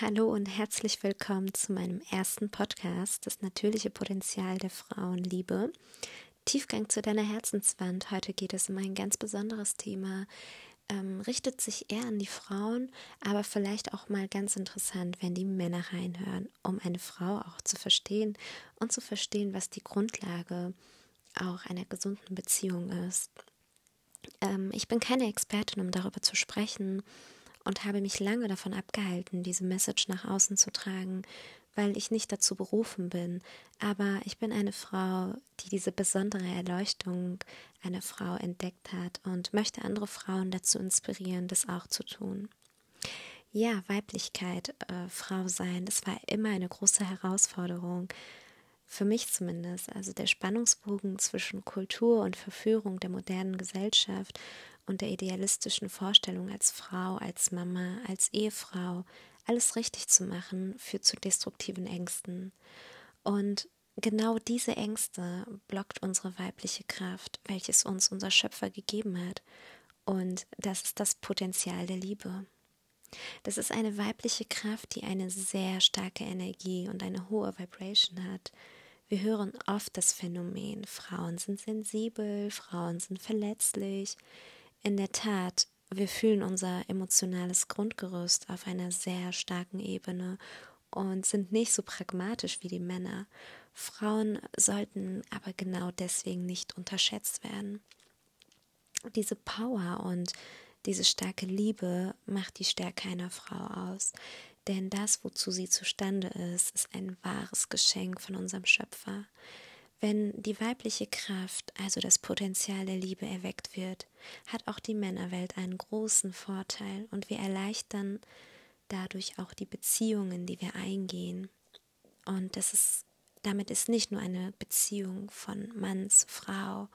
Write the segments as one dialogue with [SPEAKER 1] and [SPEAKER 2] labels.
[SPEAKER 1] Hallo und herzlich willkommen zu meinem ersten Podcast, das natürliche Potenzial der Frauenliebe. Tiefgang zu deiner Herzenswand. Heute geht es um ein ganz besonderes Thema. Ähm, richtet sich eher an die Frauen, aber vielleicht auch mal ganz interessant, wenn die Männer reinhören, um eine Frau auch zu verstehen und zu verstehen, was die Grundlage auch einer gesunden Beziehung ist. Ähm, ich bin keine Expertin, um darüber zu sprechen und habe mich lange davon abgehalten, diese Message nach außen zu tragen, weil ich nicht dazu berufen bin. Aber ich bin eine Frau, die diese besondere Erleuchtung einer Frau entdeckt hat und möchte andere Frauen dazu inspirieren, das auch zu tun. Ja, Weiblichkeit, äh, Frau sein, das war immer eine große Herausforderung. Für mich zumindest. Also der Spannungsbogen zwischen Kultur und Verführung der modernen Gesellschaft und der idealistischen Vorstellung als Frau, als Mama, als Ehefrau, alles richtig zu machen, führt zu destruktiven Ängsten. Und genau diese Ängste blockt unsere weibliche Kraft, welches uns unser Schöpfer gegeben hat. Und das ist das Potenzial der Liebe. Das ist eine weibliche Kraft, die eine sehr starke Energie und eine hohe Vibration hat. Wir hören oft das Phänomen, Frauen sind sensibel, Frauen sind verletzlich, in der Tat, wir fühlen unser emotionales Grundgerüst auf einer sehr starken Ebene und sind nicht so pragmatisch wie die Männer. Frauen sollten aber genau deswegen nicht unterschätzt werden. Diese Power und diese starke Liebe macht die Stärke einer Frau aus. Denn das, wozu sie zustande ist, ist ein wahres Geschenk von unserem Schöpfer. Wenn die weibliche Kraft, also das Potenzial der Liebe erweckt wird, hat auch die Männerwelt einen großen Vorteil und wir erleichtern dadurch auch die Beziehungen, die wir eingehen. Und das ist, damit ist nicht nur eine Beziehung von Mann zu Frau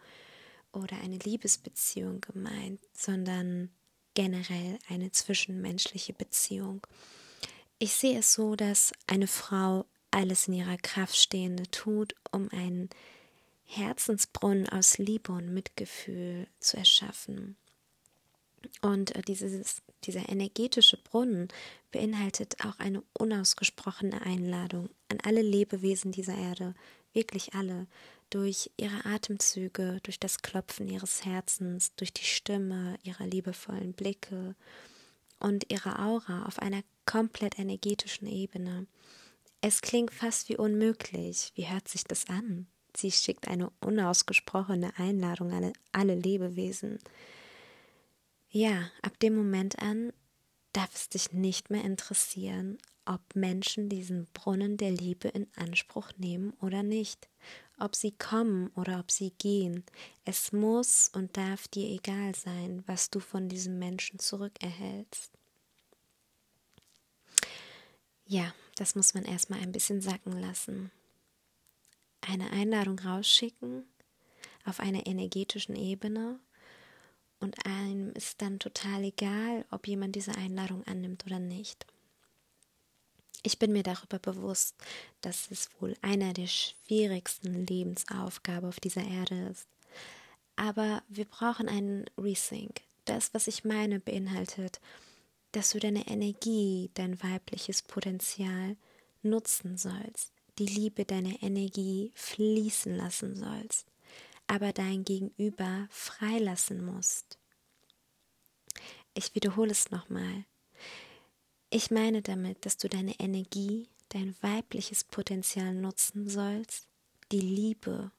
[SPEAKER 1] oder eine Liebesbeziehung gemeint, sondern generell eine zwischenmenschliche Beziehung. Ich sehe es so, dass eine Frau alles in ihrer Kraft Stehende tut, um einen Herzensbrunnen aus Liebe und Mitgefühl zu erschaffen. Und äh, dieses, dieser energetische Brunnen beinhaltet auch eine unausgesprochene Einladung an alle Lebewesen dieser Erde, wirklich alle, durch ihre Atemzüge, durch das Klopfen ihres Herzens, durch die Stimme, ihrer liebevollen Blicke und ihre Aura auf einer komplett energetischen Ebene. Es klingt fast wie unmöglich. Wie hört sich das an? Sie schickt eine unausgesprochene Einladung an alle Lebewesen. Ja, ab dem Moment an darf es dich nicht mehr interessieren, ob Menschen diesen Brunnen der Liebe in Anspruch nehmen oder nicht, ob sie kommen oder ob sie gehen. Es muss und darf dir egal sein, was du von diesem Menschen zurückerhältst. Ja, das muss man erstmal ein bisschen sacken lassen. Eine Einladung rausschicken auf einer energetischen Ebene und einem ist dann total egal, ob jemand diese Einladung annimmt oder nicht. Ich bin mir darüber bewusst, dass es wohl einer der schwierigsten Lebensaufgaben auf dieser Erde ist. Aber wir brauchen einen Resync. Das, was ich meine, beinhaltet, dass du deine Energie, dein weibliches Potenzial nutzen sollst, die Liebe deiner Energie fließen lassen sollst, aber dein Gegenüber freilassen musst. Ich wiederhole es nochmal. Ich meine damit, dass du deine Energie, dein weibliches Potenzial nutzen sollst, die Liebe,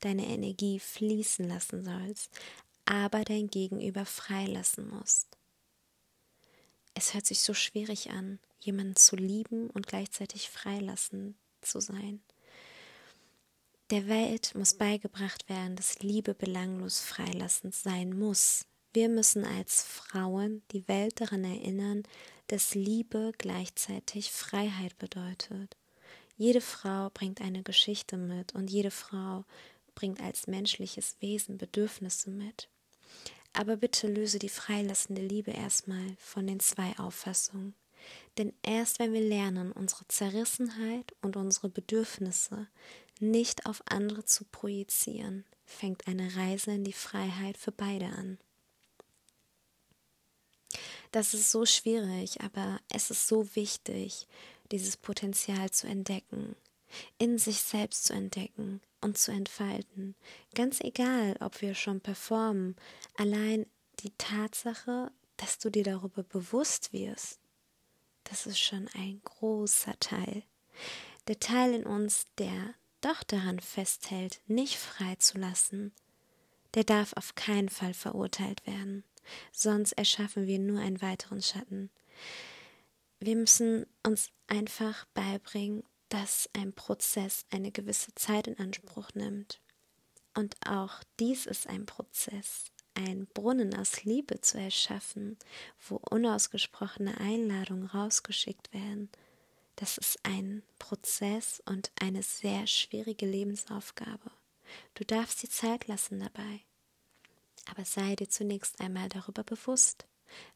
[SPEAKER 1] deine Energie fließen lassen sollst, aber dein Gegenüber freilassen musst. Es hört sich so schwierig an, jemanden zu lieben und gleichzeitig freilassen zu sein. Der Welt muss beigebracht werden, dass Liebe belanglos freilassend sein muss. Wir müssen als Frauen die Welt daran erinnern, dass Liebe gleichzeitig Freiheit bedeutet. Jede Frau bringt eine Geschichte mit und jede Frau bringt als menschliches Wesen Bedürfnisse mit. Aber bitte löse die freilassende Liebe erstmal von den zwei Auffassungen. Denn erst wenn wir lernen, unsere Zerrissenheit und unsere Bedürfnisse nicht auf andere zu projizieren, fängt eine Reise in die Freiheit für beide an. Das ist so schwierig, aber es ist so wichtig, dieses Potenzial zu entdecken, in sich selbst zu entdecken und zu entfalten. Ganz egal, ob wir schon performen, allein die Tatsache, dass du dir darüber bewusst wirst, das ist schon ein großer Teil. Der Teil in uns, der doch daran festhält, nicht freizulassen, der darf auf keinen Fall verurteilt werden, sonst erschaffen wir nur einen weiteren Schatten. Wir müssen uns einfach beibringen, dass ein Prozess eine gewisse Zeit in Anspruch nimmt. Und auch dies ist ein Prozess, ein Brunnen aus Liebe zu erschaffen, wo unausgesprochene Einladungen rausgeschickt werden. Das ist ein Prozess und eine sehr schwierige Lebensaufgabe. Du darfst die Zeit lassen dabei. Aber sei dir zunächst einmal darüber bewusst,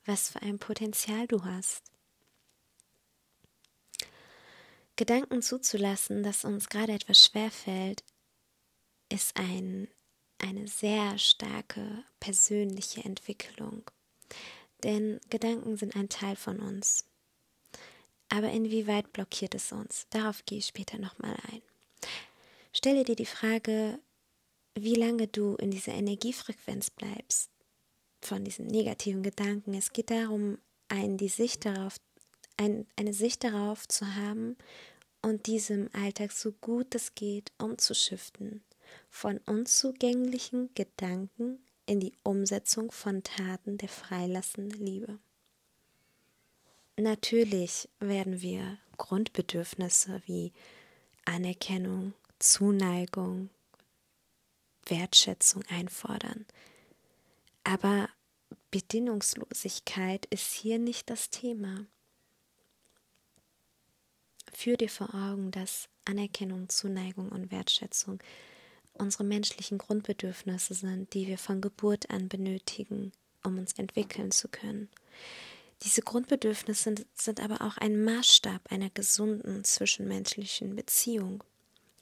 [SPEAKER 1] was für ein Potenzial du hast. Gedanken zuzulassen, dass uns gerade etwas schwerfällt, ist ein, eine sehr starke persönliche Entwicklung. Denn Gedanken sind ein Teil von uns. Aber inwieweit blockiert es uns? Darauf gehe ich später nochmal ein. Stelle dir die Frage, wie lange du in dieser Energiefrequenz bleibst von diesen negativen Gedanken. Es geht darum, einen die Sicht darauf ein, eine Sicht darauf zu haben und diesem Alltag so gut es geht umzuschiften, von unzugänglichen Gedanken in die Umsetzung von Taten der freilassenden Liebe. Natürlich werden wir Grundbedürfnisse wie Anerkennung, Zuneigung, Wertschätzung einfordern. Aber Bedingungslosigkeit ist hier nicht das Thema. Führ dir vor Augen, dass Anerkennung, Zuneigung und Wertschätzung unsere menschlichen Grundbedürfnisse sind, die wir von Geburt an benötigen, um uns entwickeln zu können. Diese Grundbedürfnisse sind, sind aber auch ein Maßstab einer gesunden zwischenmenschlichen Beziehung.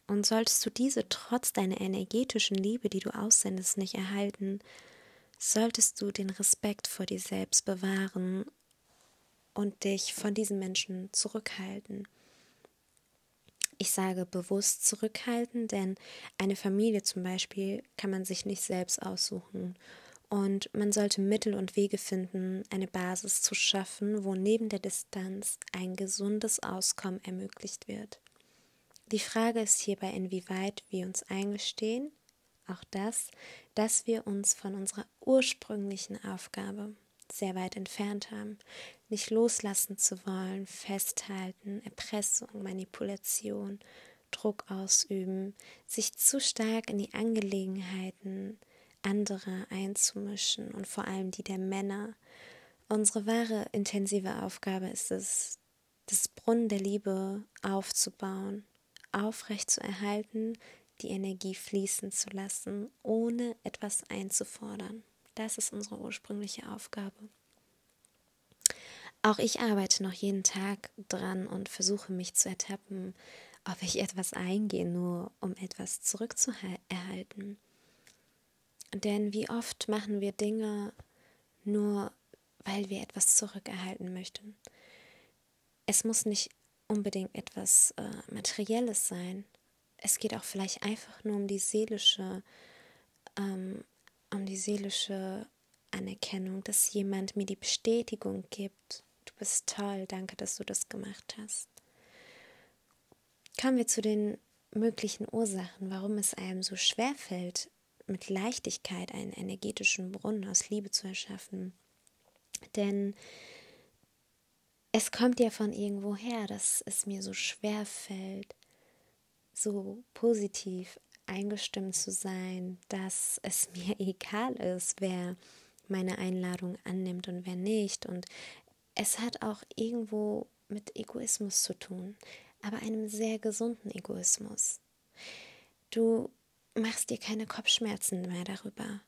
[SPEAKER 1] Und solltest du diese trotz deiner energetischen Liebe, die du aussendest, nicht erhalten, solltest du den Respekt vor dir selbst bewahren und dich von diesen Menschen zurückhalten. Ich sage bewusst zurückhalten, denn eine Familie zum Beispiel kann man sich nicht selbst aussuchen. Und man sollte Mittel und Wege finden, eine Basis zu schaffen, wo neben der Distanz ein gesundes Auskommen ermöglicht wird. Die Frage ist hierbei, inwieweit wir uns eingestehen, auch das, dass wir uns von unserer ursprünglichen Aufgabe sehr weit entfernt haben, nicht loslassen zu wollen, festhalten, Erpressung, Manipulation, Druck ausüben, sich zu stark in die Angelegenheiten anderer einzumischen und vor allem die der Männer. Unsere wahre intensive Aufgabe ist es, das Brunnen der Liebe aufzubauen, aufrecht zu erhalten, die Energie fließen zu lassen, ohne etwas einzufordern. Das ist unsere ursprüngliche Aufgabe. Auch ich arbeite noch jeden Tag dran und versuche mich zu ertappen, ob ich etwas eingehe, nur um etwas zurückzuerhalten. Denn wie oft machen wir Dinge nur, weil wir etwas zurückerhalten möchten. Es muss nicht unbedingt etwas äh, Materielles sein. Es geht auch vielleicht einfach nur um die seelische ähm, um die seelische Anerkennung, dass jemand mir die Bestätigung gibt, du bist toll, danke, dass du das gemacht hast. Kommen wir zu den möglichen Ursachen, warum es einem so schwer fällt, mit Leichtigkeit einen energetischen Brunnen aus Liebe zu erschaffen. Denn es kommt ja von irgendwo her, dass es mir so schwer fällt, so positiv eingestimmt zu sein, dass es mir egal ist, wer meine Einladung annimmt und wer nicht. Und es hat auch irgendwo mit Egoismus zu tun, aber einem sehr gesunden Egoismus. Du machst dir keine Kopfschmerzen mehr darüber,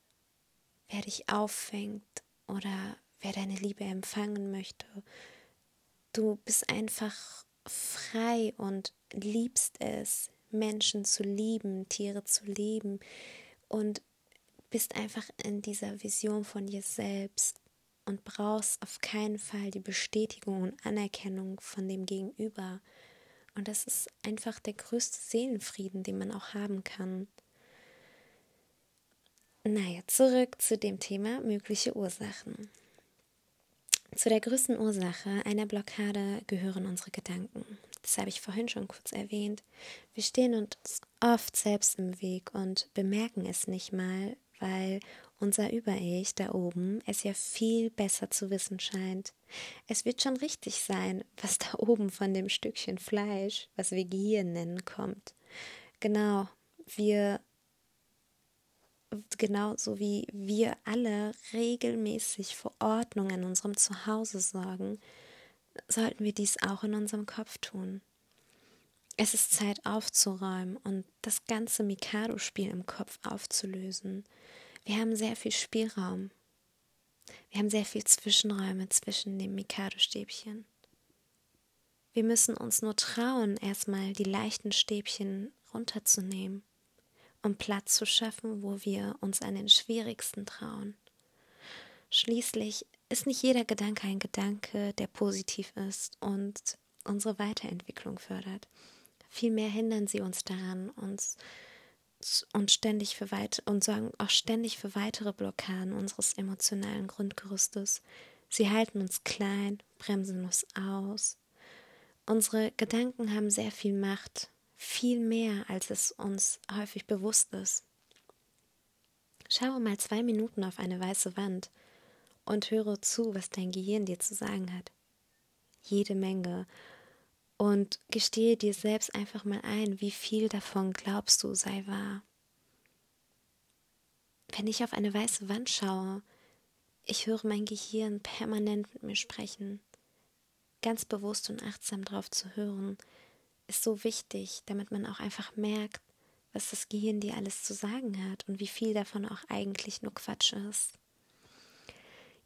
[SPEAKER 1] wer dich auffängt oder wer deine Liebe empfangen möchte. Du bist einfach frei und liebst es, Menschen zu lieben, Tiere zu lieben und bist einfach in dieser Vision von dir selbst und brauchst auf keinen Fall die Bestätigung und Anerkennung von dem Gegenüber. Und das ist einfach der größte Seelenfrieden, den man auch haben kann. Naja, zurück zu dem Thema mögliche Ursachen. Zu der größten Ursache einer Blockade gehören unsere Gedanken. Das habe ich vorhin schon kurz erwähnt. Wir stehen uns oft selbst im Weg und bemerken es nicht mal, weil unser Über-Ich da oben es ja viel besser zu wissen scheint. Es wird schon richtig sein, was da oben von dem Stückchen Fleisch, was wir Gehirn nennen, kommt. Genau, wir genauso wie wir alle regelmäßig für Ordnung in unserem Zuhause sorgen, sollten wir dies auch in unserem Kopf tun. Es ist Zeit aufzuräumen und das ganze Mikado-Spiel im Kopf aufzulösen. Wir haben sehr viel Spielraum. Wir haben sehr viel Zwischenräume zwischen dem Mikado-Stäbchen. Wir müssen uns nur trauen, erstmal die leichten Stäbchen runterzunehmen, um Platz zu schaffen, wo wir uns an den schwierigsten trauen. Schließlich ist nicht jeder Gedanke ein Gedanke, der positiv ist und unsere Weiterentwicklung fördert. Vielmehr hindern sie uns daran, uns und ständig für weit und sorgen auch ständig für weitere Blockaden unseres emotionalen Grundgerüstes. Sie halten uns klein, bremsen uns aus. Unsere Gedanken haben sehr viel Macht, viel mehr, als es uns häufig bewusst ist. Schaue mal zwei Minuten auf eine weiße Wand und höre zu, was dein Gehirn dir zu sagen hat. Jede Menge und gestehe dir selbst einfach mal ein, wie viel davon glaubst du sei wahr. Wenn ich auf eine weiße Wand schaue, ich höre mein Gehirn permanent mit mir sprechen. Ganz bewusst und achtsam darauf zu hören, ist so wichtig, damit man auch einfach merkt, was das Gehirn dir alles zu sagen hat und wie viel davon auch eigentlich nur Quatsch ist.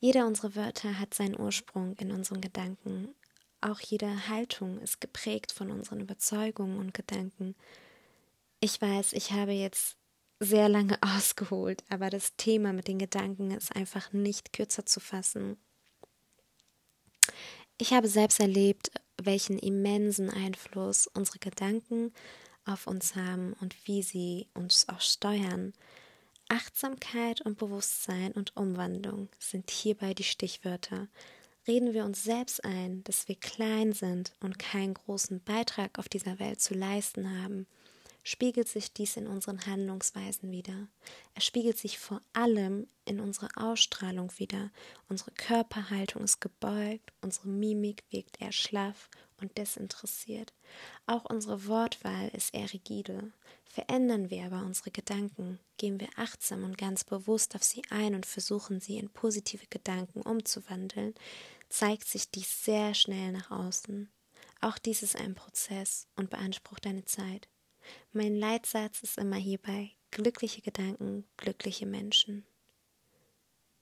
[SPEAKER 1] Jeder unserer Wörter hat seinen Ursprung in unseren Gedanken auch jede Haltung ist geprägt von unseren Überzeugungen und Gedanken. Ich weiß, ich habe jetzt sehr lange ausgeholt, aber das Thema mit den Gedanken ist einfach nicht kürzer zu fassen. Ich habe selbst erlebt, welchen immensen Einfluss unsere Gedanken auf uns haben und wie sie uns auch steuern. Achtsamkeit und Bewusstsein und Umwandlung sind hierbei die Stichwörter. Reden wir uns selbst ein, dass wir klein sind und keinen großen Beitrag auf dieser Welt zu leisten haben, spiegelt sich dies in unseren Handlungsweisen wieder. Es spiegelt sich vor allem in unserer Ausstrahlung wieder. Unsere Körperhaltung ist gebeugt, unsere Mimik wirkt eher schlaff und desinteressiert. Auch unsere Wortwahl ist eher rigide. Verändern wir aber unsere Gedanken, gehen wir achtsam und ganz bewusst auf sie ein und versuchen sie in positive Gedanken umzuwandeln, zeigt sich dies sehr schnell nach außen. Auch dies ist ein Prozess und beansprucht eine Zeit. Mein Leitsatz ist immer hierbei glückliche Gedanken, glückliche Menschen.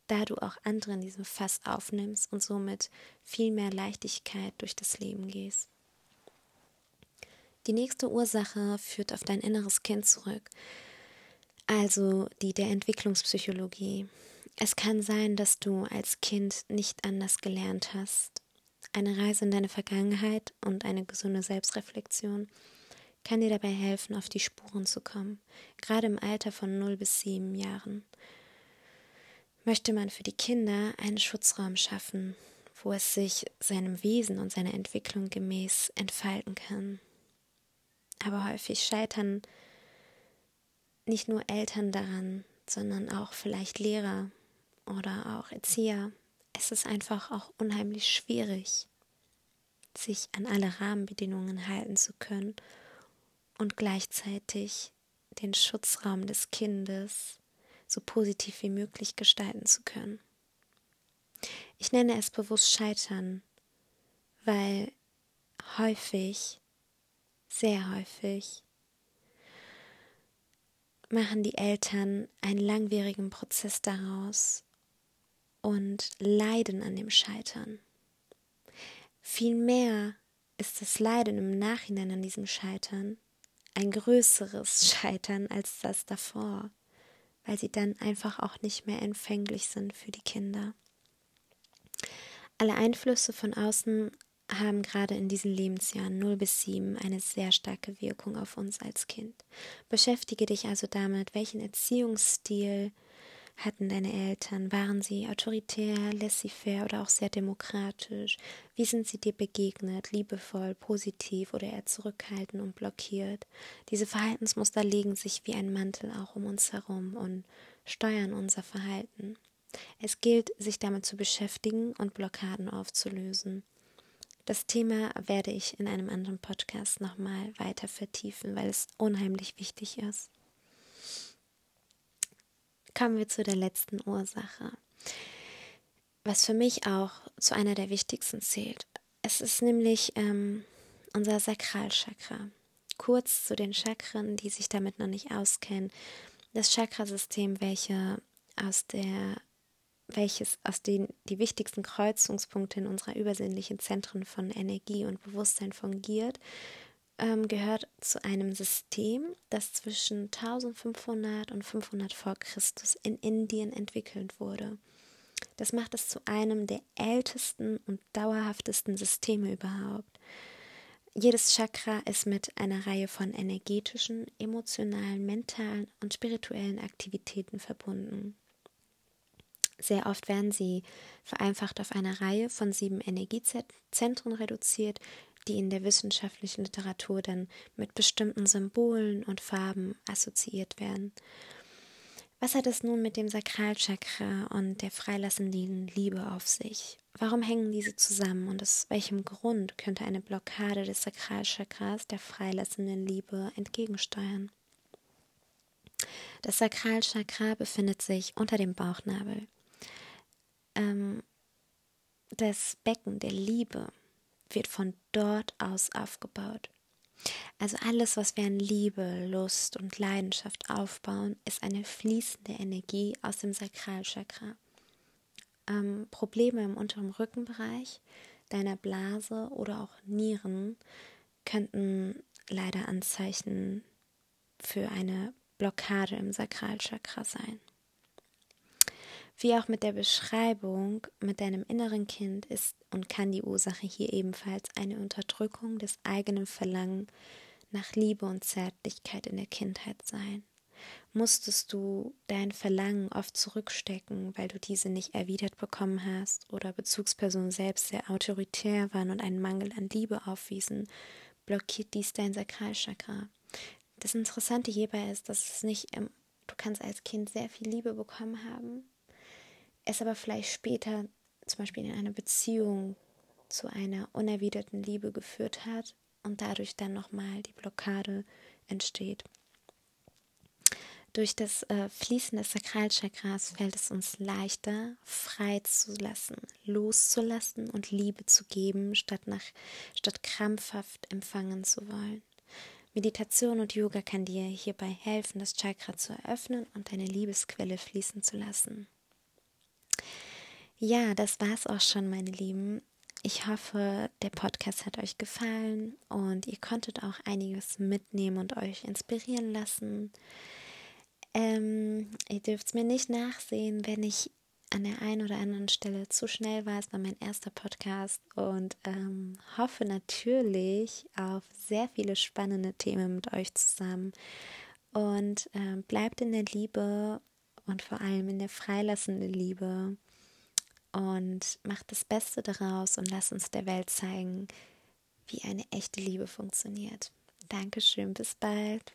[SPEAKER 1] Da du auch andere in diesem Fass aufnimmst und somit viel mehr Leichtigkeit durch das Leben gehst. Die nächste Ursache führt auf dein inneres Kind zurück, also die der Entwicklungspsychologie. Es kann sein, dass du als Kind nicht anders gelernt hast. Eine Reise in deine Vergangenheit und eine gesunde Selbstreflexion kann dir dabei helfen, auf die Spuren zu kommen, gerade im Alter von 0 bis 7 Jahren. Möchte man für die Kinder einen Schutzraum schaffen, wo es sich seinem Wesen und seiner Entwicklung gemäß entfalten kann. Aber häufig scheitern nicht nur Eltern daran, sondern auch vielleicht Lehrer oder auch Erzieher, es ist einfach auch unheimlich schwierig, sich an alle Rahmenbedingungen halten zu können und gleichzeitig den Schutzraum des Kindes so positiv wie möglich gestalten zu können. Ich nenne es bewusst Scheitern, weil häufig, sehr häufig, machen die Eltern einen langwierigen Prozess daraus, und leiden an dem Scheitern. Vielmehr ist das Leiden im Nachhinein an diesem Scheitern ein größeres Scheitern als das davor, weil sie dann einfach auch nicht mehr empfänglich sind für die Kinder. Alle Einflüsse von außen haben gerade in diesen Lebensjahren 0 bis 7 eine sehr starke Wirkung auf uns als Kind. Beschäftige dich also damit, welchen Erziehungsstil hatten deine Eltern? Waren sie autoritär, laissez-faire oder auch sehr demokratisch? Wie sind sie dir begegnet? Liebevoll, positiv oder eher zurückhaltend und blockiert? Diese Verhaltensmuster legen sich wie ein Mantel auch um uns herum und steuern unser Verhalten. Es gilt, sich damit zu beschäftigen und Blockaden aufzulösen. Das Thema werde ich in einem anderen Podcast nochmal weiter vertiefen, weil es unheimlich wichtig ist. Kommen wir zu der letzten Ursache, was für mich auch zu einer der wichtigsten zählt. Es ist nämlich ähm, unser Sakralchakra. Kurz zu den Chakren, die sich damit noch nicht auskennen. Das Chakrasystem, welche aus der welches aus den die wichtigsten Kreuzungspunkte in unserer übersinnlichen Zentren von Energie und Bewusstsein fungiert, ähm, gehört zu einem System, das zwischen 1500 und 500 vor Christus in Indien entwickelt wurde. Das macht es zu einem der ältesten und dauerhaftesten Systeme überhaupt. Jedes Chakra ist mit einer Reihe von energetischen, emotionalen, mentalen und spirituellen Aktivitäten verbunden. Sehr oft werden sie vereinfacht auf eine Reihe von sieben Energiezentren reduziert, die in der wissenschaftlichen Literatur dann mit bestimmten Symbolen und Farben assoziiert werden. Was hat es nun mit dem Sakralchakra und der freilassenden Liebe auf sich? Warum hängen diese zusammen und aus welchem Grund könnte eine Blockade des Sakralchakras der freilassenden Liebe entgegensteuern? Das Sakralchakra befindet sich unter dem Bauchnabel ähm, das Becken der Liebe wird von dort aus aufgebaut. Also alles, was wir an Liebe, Lust und Leidenschaft aufbauen, ist eine fließende Energie aus dem Sakralchakra. Ähm, Probleme im unteren Rückenbereich, deiner Blase oder auch Nieren könnten leider Anzeichen für eine Blockade im Sakralchakra sein. Wie auch mit der Beschreibung mit deinem inneren Kind ist und kann die Ursache hier ebenfalls eine Unterdrückung des eigenen Verlangen nach Liebe und Zärtlichkeit in der Kindheit sein. Musstest du dein Verlangen oft zurückstecken, weil du diese nicht erwidert bekommen hast oder Bezugspersonen selbst sehr autoritär waren und einen Mangel an Liebe aufwiesen, blockiert dies dein Sakralchakra. Das Interessante hierbei ist, dass es nicht, im, du kannst als Kind sehr viel Liebe bekommen haben, es aber vielleicht später zum Beispiel in einer Beziehung zu einer unerwiderten Liebe geführt hat und dadurch dann nochmal die Blockade entsteht. Durch das äh, Fließen des Sakralchakras fällt es uns leichter, frei zu lassen, loszulassen und Liebe zu geben, statt, nach, statt krampfhaft empfangen zu wollen. Meditation und Yoga kann dir hierbei helfen, das Chakra zu eröffnen und deine Liebesquelle fließen zu lassen. Ja, das war's auch schon, meine Lieben. Ich hoffe, der Podcast hat euch gefallen und ihr konntet auch einiges mitnehmen und euch inspirieren lassen. Ähm, ihr dürft mir nicht nachsehen, wenn ich an der einen oder anderen Stelle zu schnell war. Es war mein erster Podcast und ähm, hoffe natürlich auf sehr viele spannende Themen mit euch zusammen. Und ähm, bleibt in der Liebe und vor allem in der freilassenden Liebe und macht das Beste daraus und lasst uns der Welt zeigen, wie eine echte Liebe funktioniert. Dankeschön, bis bald.